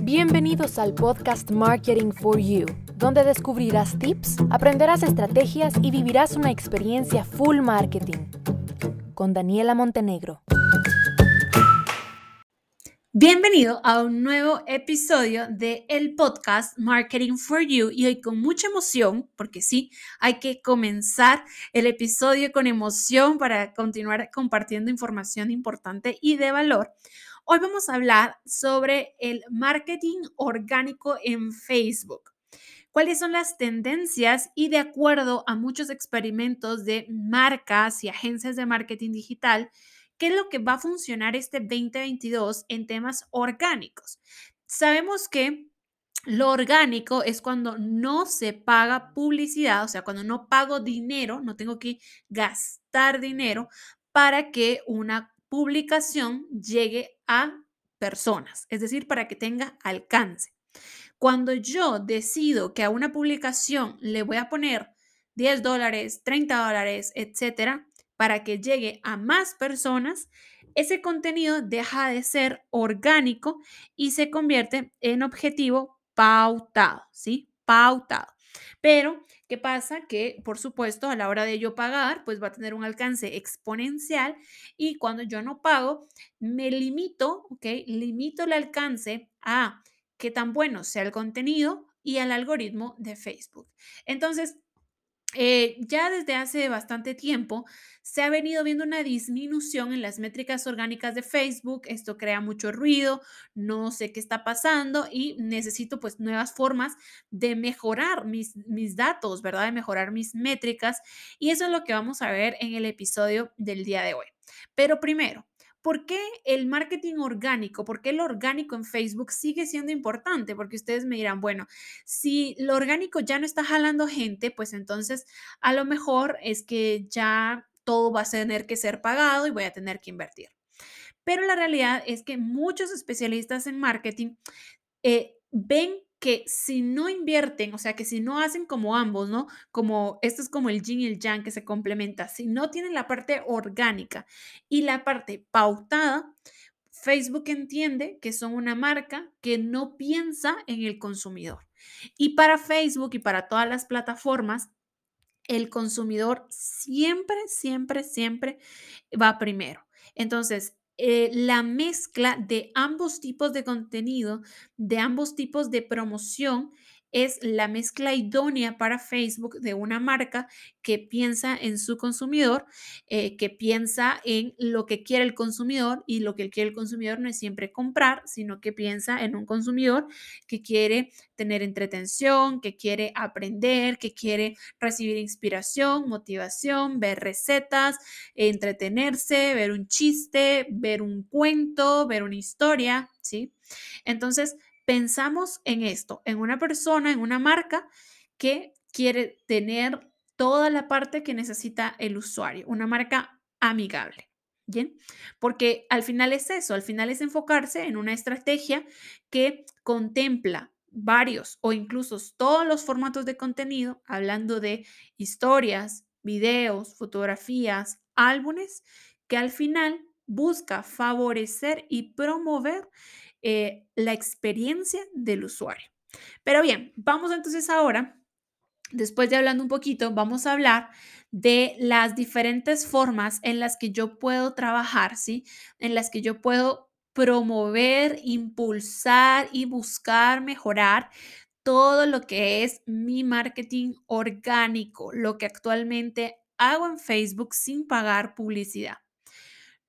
Bienvenidos al podcast Marketing for You, donde descubrirás tips, aprenderás estrategias y vivirás una experiencia full marketing. Con Daniela Montenegro. Bienvenido a un nuevo episodio de el podcast Marketing for You y hoy con mucha emoción, porque sí, hay que comenzar el episodio con emoción para continuar compartiendo información importante y de valor. Hoy vamos a hablar sobre el marketing orgánico en Facebook. ¿Cuáles son las tendencias? Y de acuerdo a muchos experimentos de marcas y agencias de marketing digital, ¿Qué es lo que va a funcionar este 2022 en temas orgánicos? Sabemos que lo orgánico es cuando no se paga publicidad, o sea, cuando no pago dinero, no tengo que gastar dinero para que una publicación llegue a personas, es decir, para que tenga alcance. Cuando yo decido que a una publicación le voy a poner 10 dólares, 30 dólares, etcétera, para que llegue a más personas, ese contenido deja de ser orgánico y se convierte en objetivo pautado, ¿sí? Pautado. Pero, ¿qué pasa? Que, por supuesto, a la hora de yo pagar, pues va a tener un alcance exponencial y cuando yo no pago, me limito, ¿ok? Limito el alcance a qué tan bueno sea el contenido y al algoritmo de Facebook. Entonces, eh, ya desde hace bastante tiempo se ha venido viendo una disminución en las métricas orgánicas de Facebook. Esto crea mucho ruido, no sé qué está pasando y necesito pues nuevas formas de mejorar mis, mis datos, ¿verdad? De mejorar mis métricas. Y eso es lo que vamos a ver en el episodio del día de hoy. Pero primero, ¿Por qué el marketing orgánico? ¿Por qué el orgánico en Facebook sigue siendo importante? Porque ustedes me dirán, bueno, si lo orgánico ya no está jalando gente, pues entonces a lo mejor es que ya todo va a tener que ser pagado y voy a tener que invertir. Pero la realidad es que muchos especialistas en marketing eh, ven que si no invierten, o sea, que si no hacen como ambos, ¿no? Como esto es como el yin y el yang que se complementa, si no tienen la parte orgánica y la parte pautada, Facebook entiende que son una marca que no piensa en el consumidor. Y para Facebook y para todas las plataformas, el consumidor siempre, siempre, siempre va primero. Entonces, eh, la mezcla de ambos tipos de contenido, de ambos tipos de promoción, es la mezcla idónea para Facebook de una marca que piensa en su consumidor, eh, que piensa en lo que quiere el consumidor y lo que quiere el consumidor no es siempre comprar, sino que piensa en un consumidor que quiere tener entretención, que quiere aprender, que quiere recibir inspiración, motivación, ver recetas, entretenerse, ver un chiste, ver un cuento, ver una historia, ¿sí? Entonces, pensamos en esto, en una persona, en una marca que quiere tener toda la parte que necesita el usuario, una marca amigable. ¿Bien? Porque al final es eso, al final es enfocarse en una estrategia que contempla varios o incluso todos los formatos de contenido, hablando de historias, videos, fotografías, álbumes, que al final busca favorecer y promover eh, la experiencia del usuario. Pero bien, vamos entonces ahora, después de hablando un poquito, vamos a hablar de las diferentes formas en las que yo puedo trabajar, ¿sí? En las que yo puedo promover, impulsar y buscar mejorar todo lo que es mi marketing orgánico, lo que actualmente hago en Facebook sin pagar publicidad.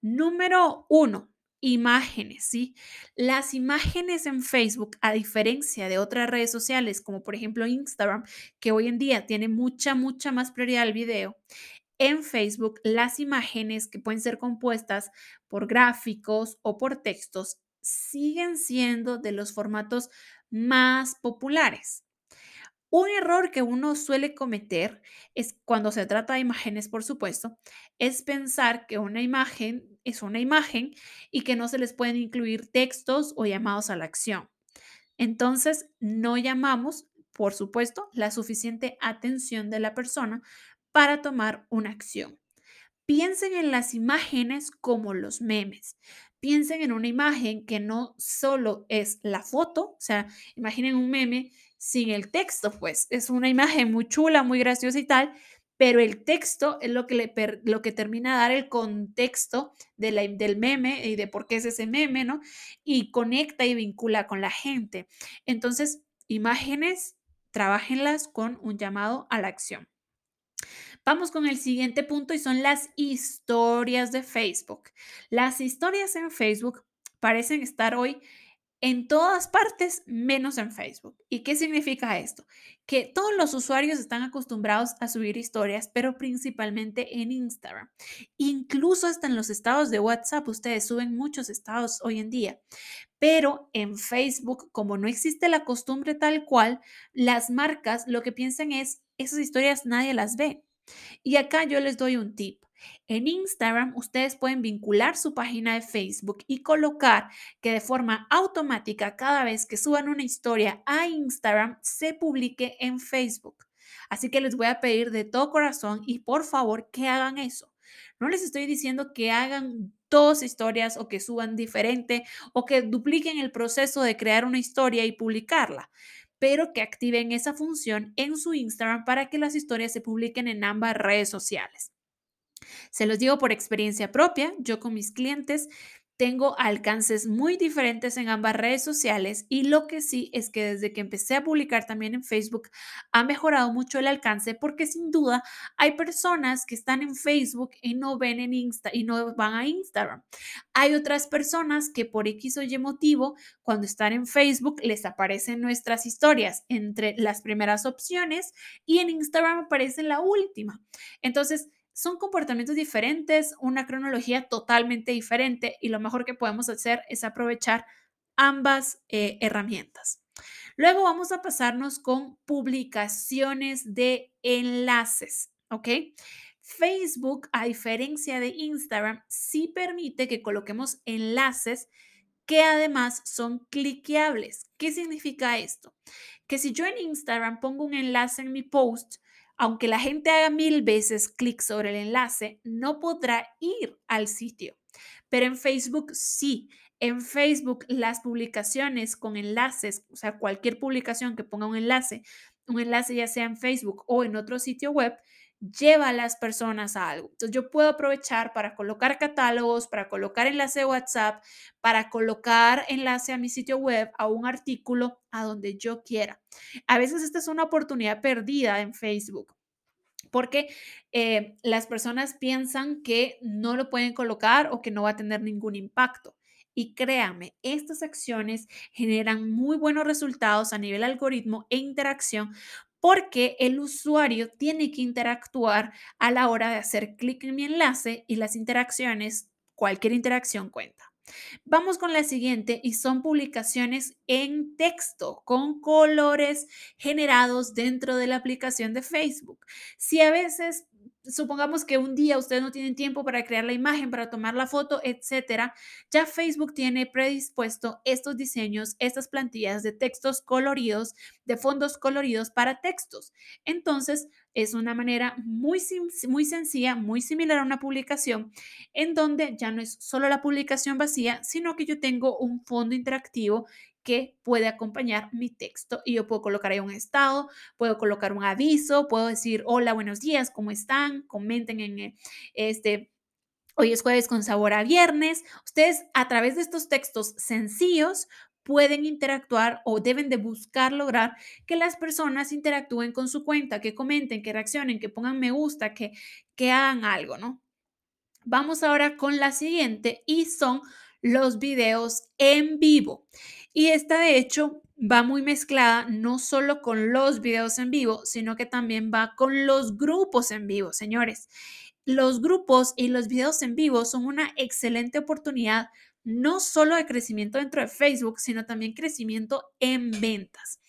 Número uno, imágenes, ¿sí? Las imágenes en Facebook, a diferencia de otras redes sociales, como por ejemplo Instagram, que hoy en día tiene mucha, mucha más prioridad al video, en Facebook las imágenes que pueden ser compuestas por gráficos o por textos siguen siendo de los formatos más populares. Un error que uno suele cometer es cuando se trata de imágenes, por supuesto, es pensar que una imagen es una imagen y que no se les pueden incluir textos o llamados a la acción. Entonces, no llamamos, por supuesto, la suficiente atención de la persona para tomar una acción. Piensen en las imágenes como los memes. piensen en una imagen que no solo es la foto, o sea, imaginen un meme sin el texto, pues es una imagen muy chula, muy graciosa y tal, pero el texto es lo que, le lo que termina a dar el contexto de la, del meme y de por qué es ese meme, ¿no? Y conecta y vincula con la gente. Entonces, imágenes, trabajenlas con un llamado a la acción. Vamos con el siguiente punto y son las historias de Facebook. Las historias en Facebook parecen estar hoy en todas partes menos en Facebook. ¿Y qué significa esto? Que todos los usuarios están acostumbrados a subir historias, pero principalmente en Instagram. Incluso hasta en los estados de WhatsApp, ustedes suben muchos estados hoy en día. Pero en Facebook, como no existe la costumbre tal cual, las marcas lo que piensan es, esas historias nadie las ve. Y acá yo les doy un tip. En Instagram ustedes pueden vincular su página de Facebook y colocar que de forma automática cada vez que suban una historia a Instagram se publique en Facebook. Así que les voy a pedir de todo corazón y por favor que hagan eso. No les estoy diciendo que hagan dos historias o que suban diferente o que dupliquen el proceso de crear una historia y publicarla pero que activen esa función en su Instagram para que las historias se publiquen en ambas redes sociales. Se los digo por experiencia propia, yo con mis clientes tengo alcances muy diferentes en ambas redes sociales y lo que sí es que desde que empecé a publicar también en Facebook ha mejorado mucho el alcance porque sin duda hay personas que están en Facebook y no ven en Insta y no van a Instagram. Hay otras personas que por X o Y motivo cuando están en Facebook les aparecen nuestras historias entre las primeras opciones y en Instagram aparece la última. Entonces, son comportamientos diferentes, una cronología totalmente diferente y lo mejor que podemos hacer es aprovechar ambas eh, herramientas. Luego vamos a pasarnos con publicaciones de enlaces, ¿ok? Facebook, a diferencia de Instagram, sí permite que coloquemos enlaces que además son cliqueables. ¿Qué significa esto? Que si yo en Instagram pongo un enlace en mi post, aunque la gente haga mil veces clic sobre el enlace, no podrá ir al sitio. Pero en Facebook sí. En Facebook las publicaciones con enlaces, o sea, cualquier publicación que ponga un enlace, un enlace ya sea en Facebook o en otro sitio web, lleva a las personas a algo. Entonces yo puedo aprovechar para colocar catálogos, para colocar enlace de WhatsApp, para colocar enlace a mi sitio web, a un artículo, a donde yo quiera. A veces esta es una oportunidad perdida en Facebook porque eh, las personas piensan que no lo pueden colocar o que no va a tener ningún impacto. Y créanme, estas acciones generan muy buenos resultados a nivel algoritmo e interacción porque el usuario tiene que interactuar a la hora de hacer clic en mi enlace y las interacciones, cualquier interacción cuenta. Vamos con la siguiente y son publicaciones en texto con colores generados dentro de la aplicación de Facebook. Si a veces supongamos que un día ustedes no tienen tiempo para crear la imagen, para tomar la foto, etcétera, ya Facebook tiene predispuesto estos diseños, estas plantillas de textos coloridos, de fondos coloridos para textos. Entonces, es una manera muy, muy sencilla, muy similar a una publicación, en donde ya no es solo la publicación vacía, sino que yo tengo un fondo interactivo que puede acompañar mi texto y yo puedo colocar ahí un estado, puedo colocar un aviso, puedo decir hola, buenos días, ¿cómo están? Comenten en eh, este Hoy es jueves con sabor a viernes. Ustedes a través de estos textos sencillos pueden interactuar o deben de buscar lograr que las personas interactúen con su cuenta, que comenten, que reaccionen, que pongan me gusta, que, que hagan algo, ¿no? Vamos ahora con la siguiente y son los videos en vivo. Y esta de hecho va muy mezclada no solo con los videos en vivo, sino que también va con los grupos en vivo, señores. Los grupos y los videos en vivo son una excelente oportunidad no solo de crecimiento dentro de Facebook, sino también crecimiento en ventas.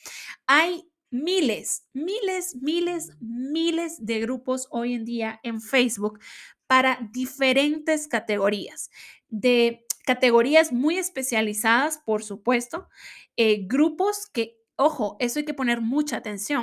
Hay miles, miles, miles, miles de grupos hoy en día en Facebook para diferentes categorías, de categorías muy especializadas, por supuesto, eh, grupos que, ojo, eso hay que poner mucha atención.